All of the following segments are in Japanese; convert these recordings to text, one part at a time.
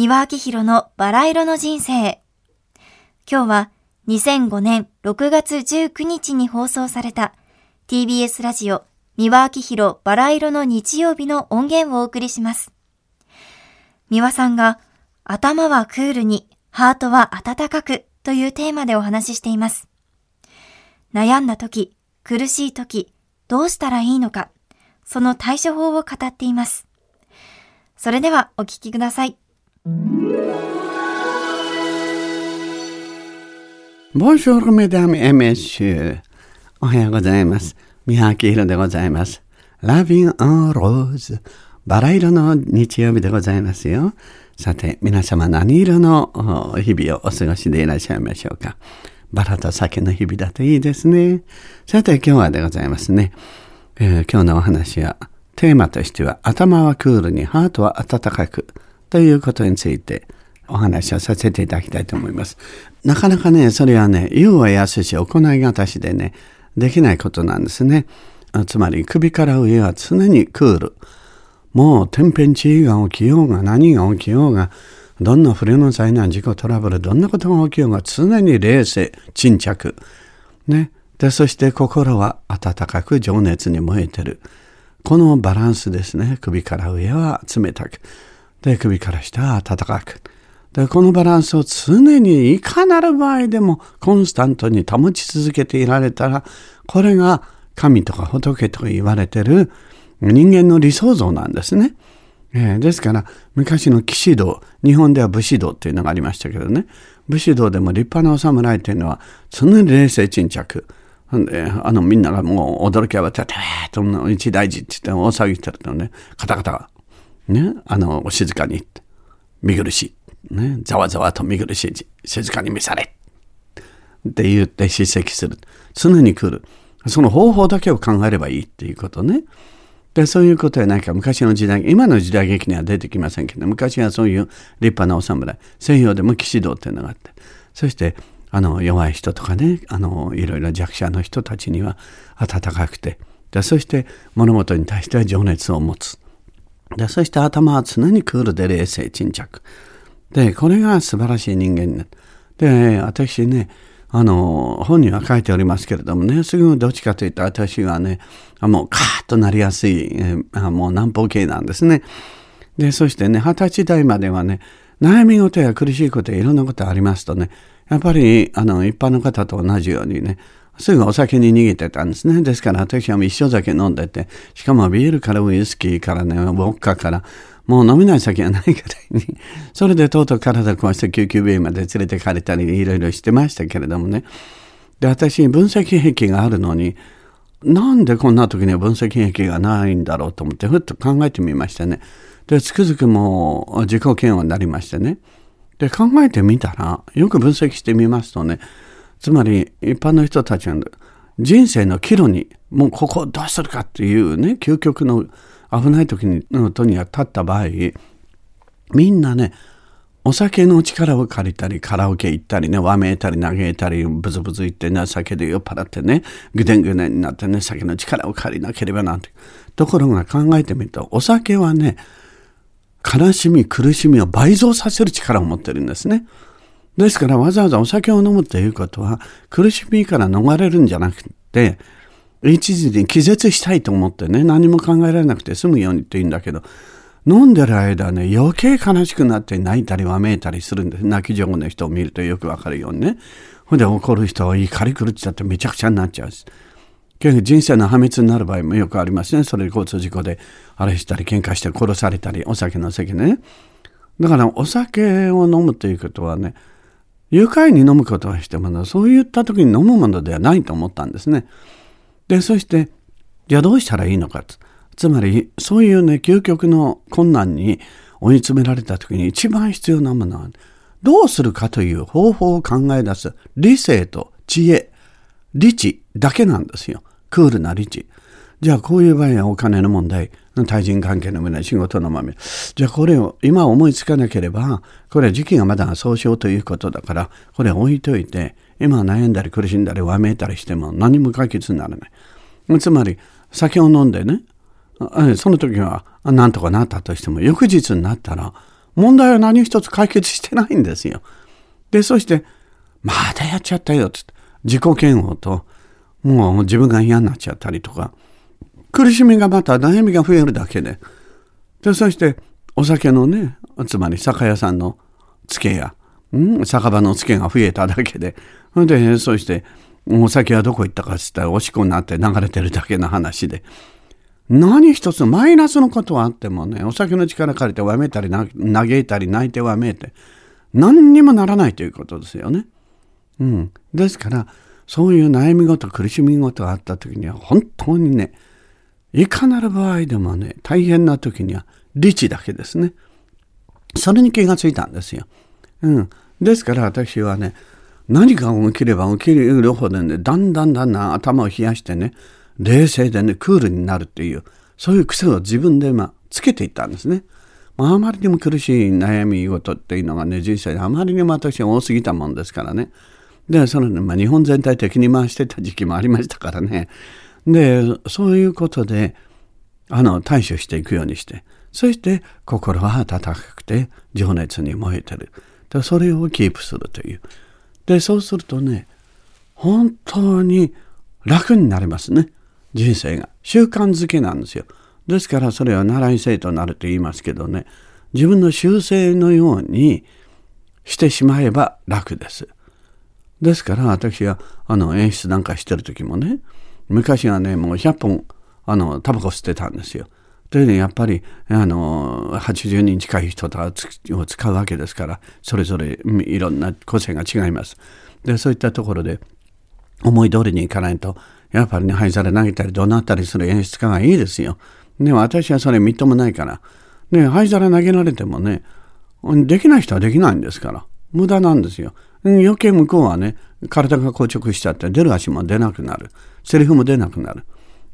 三輪明宏のバラ色の人生。今日は2005年6月19日に放送された TBS ラジオ三輪明宏バラ色の日曜日の音源をお送りします。三輪さんが頭はクールに、ハートは温かくというテーマでお話ししています。悩んだ時、苦しい時、どうしたらいいのか、その対処法を語っています。それではお聞きください。Bonjour, mesdames et messieurs. おはようございます。三明宏でございます。ラビン・アン・ローズ。バラ色の日曜日でございますよ。さて、皆様何色の日々をお過ごしでいらっしゃいましょうか。バラと酒の日々だといいですね。さて、今日はでございますね。えー、今日のお話は、テーマとしては、頭はクールに、ハートは温かく、ということについてお話をさせていただきたいと思います。なかなかね、それはね、言うは安し、行いがたしでね、できないことなんですね。つまり、首から上は常にクール。もう天変地異が起きようが何が起きようが、どんな不慮の災難、事故、トラブル、どんなことが起きようが常に冷静、沈着。ね。で、そして心は温かく情熱に燃えてる。このバランスですね。首から上は冷たく。で、首から下は温かく。で、このバランスを常にいかなる場合でもコンスタントに保ち続けていられたら、これが神とか仏とか言われてる人間の理想像なんですね。えー、ですから、昔の騎士道、日本では武士道っていうのがありましたけどね、武士道でも立派なお侍っていうのは、常に冷静沈着。あの、みんながもう驚き慌てて、と一大事って言って大騒ぎしてるとね、カタカタ、ね、あの、お静かに、見苦しい、ね、ざわざわと見苦しい、静かに召され、って言って叱責する。常に来る。その方法だけを考えればいいっていうことね。で、そういうことはなんか昔の時代、今の時代劇には出てきませんけど、昔はそういう立派なお侍、西洋でも騎士道っていうのがあって、そして、あの、弱い人とかね、あの、いろいろ弱者の人たちには温かくて、でそして物事に対しては情熱を持つ。でそして頭は常にクールで冷静沈着。で、これが素晴らしい人間になる。で、私ね、あの、本には書いておりますけれどもね、すぐどっちかというと私はね、もうカーッとなりやすい、えー、もう南方系なんですね。で、そしてね、二十歳代まではね、悩み事や苦しいこといろんなことありますとね、やっぱり、あの、一般の方と同じようにね、すぐお酒に逃げてたんですね。ですから私はもう一生酒飲んでて、しかもビールからウイスキーからね、ウォッカから、もう飲めない酒はないぐらいに、それでとうとう体壊して救急病院まで連れてかれたり、いろいろしてましたけれどもね。で、私、分析癖があるのに、なんでこんな時に分析癖がないんだろうと思って、ふっと考えてみましたね。で、つくづくもう自己嫌悪になりましてね。で、考えてみたら、よく分析してみますとね、つまり一般の人たちは人生の岐路に、もうここをどうするかっていうね、究極の危ない時にのとには立った場合みんなねお酒の力を借りたりカラオケ行ったりねわめいたり嘆いたりブツブツ言ってね酒で酔っ払ってねぐでんぐでんになってね酒の力を借りなければなんてところが考えてみるとお酒はね悲しみ苦しみを倍増させる力を持ってるんですね。ですからわざわざお酒を飲むということは苦しみから逃れるんじゃなくて一時に気絶したいと思ってね、何も考えられなくて済むようにって言うんだけど、飲んでる間ね、余計悲しくなって泣いたりわめいたりするんです。泣き上手の人を見るとよくわかるようにね。ほんで怒る人は怒り狂っちゃってめちゃくちゃになっちゃうし。結局人生の破滅になる場合もよくありますね。それで交通事故であれしたり喧嘩して殺されたり、お酒の席ね。だからお酒を飲むということはね、愉快に飲むことはしても、そういった時に飲むものではないと思ったんですね。で、そして、じゃあどうしたらいいのか。つまり、そういうね、究極の困難に追い詰められた時に一番必要なものは、どうするかという方法を考え出す理性と知恵、理智だけなんですよ。クールな理智。じゃあこういう場合はお金の問題、対人関係の問題、仕事の豆。じゃあこれを今思いつかなければ、これは時期がまだ総称ということだから、これ置いといて、今悩んだり苦しんだりわめいたりしても何も解決にならない。つまり、酒を飲んでね、その時は何とかなったとしても、翌日になったら、問題は何一つ解決してないんですよ。で、そして、まだやっちゃったよって自己嫌悪と、もう自分が嫌になっちゃったりとか、苦しみがまた悩みが増えるだけで。で、そして、お酒のね、つまり酒屋さんの付けや、うん、酒場の付けが増えただけで。で、そして、お酒はどこ行ったかっつったら、おしっこになって流れてるだけの話で。何一つマイナスのことはあってもね、お酒の力借りてわめたり、嘆いたり、泣いてわめいて、何にもならないということですよね。うん。ですから、そういう悩み事、苦しみ事があった時には、本当にね、いかなる場合でもね、大変な時には、理智だけですね。それに気がついたんですよ。うん。ですから私はね、何か起きれば起きるほどね、だんだんだんだん頭を冷やしてね、冷静でね、クールになるっていう、そういう癖を自分でまあ、つけていったんですね。あ、あまりにも苦しい悩み事っていうのがね、人生であまりにも私は多すぎたもんですからね。で、その、ね、まあ、日本全体的に回してた時期もありましたからね。で、そういうことで、あの、対処していくようにして、そして心は温かくて情熱に燃えてる。でそれをキープするという。で、そうするとね、本当に楽になりますね。人生が。習慣づけなんですよ。ですからそれは習い生となると言いますけどね、自分の習性のようにしてしまえば楽です。ですから私はあの演出なんかしてる時もね、昔はね、もう100本あのタバコ吸ってたんですよ。でね、やっぱり、あの、80人近い人を使うわけですから、それぞれいろんな個性が違います。で、そういったところで、思い通りにいかないと、やっぱりね、灰皿投げたり怒鳴ったりする演出家がいいですよ。でも私はそれみっともないから。ね、灰皿投げられてもね、できない人はできないんですから。無駄なんですよ。余計向こうはね、体が硬直しちゃって出る足も出なくなる。セリフも出なくなる。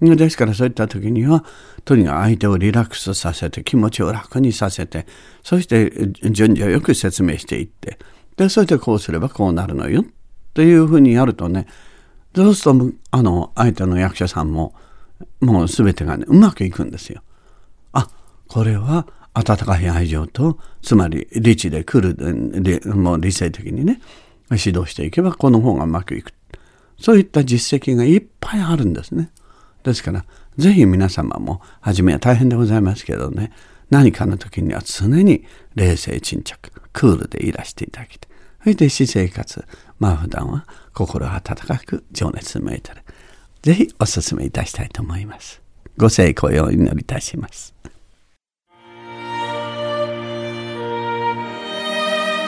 ですからそういった時には、とにかく相手をリラックスさせて、気持ちを楽にさせて、そして順序よく説明していって、で、そしてこうすればこうなるのよ、というふうにやるとね、そうすると、あの、相手の役者さんも、もう全てがね、うまくいくんですよ。あ、これは温かい愛情と、つまり理智で来る、もう理性的にね、指導していけばこの方がうまくいく。そういった実績がいっぱいあるんですね。ですから、ぜひ皆様も、初めは大変でございますけどね、何かの時には常に冷静沈着、クールでいらしていただきたい。そして私生活、まあ普段は心温かく情熱めいてる。ぜひお勧めいたしたいと思います。ご成功をお祈りいたします。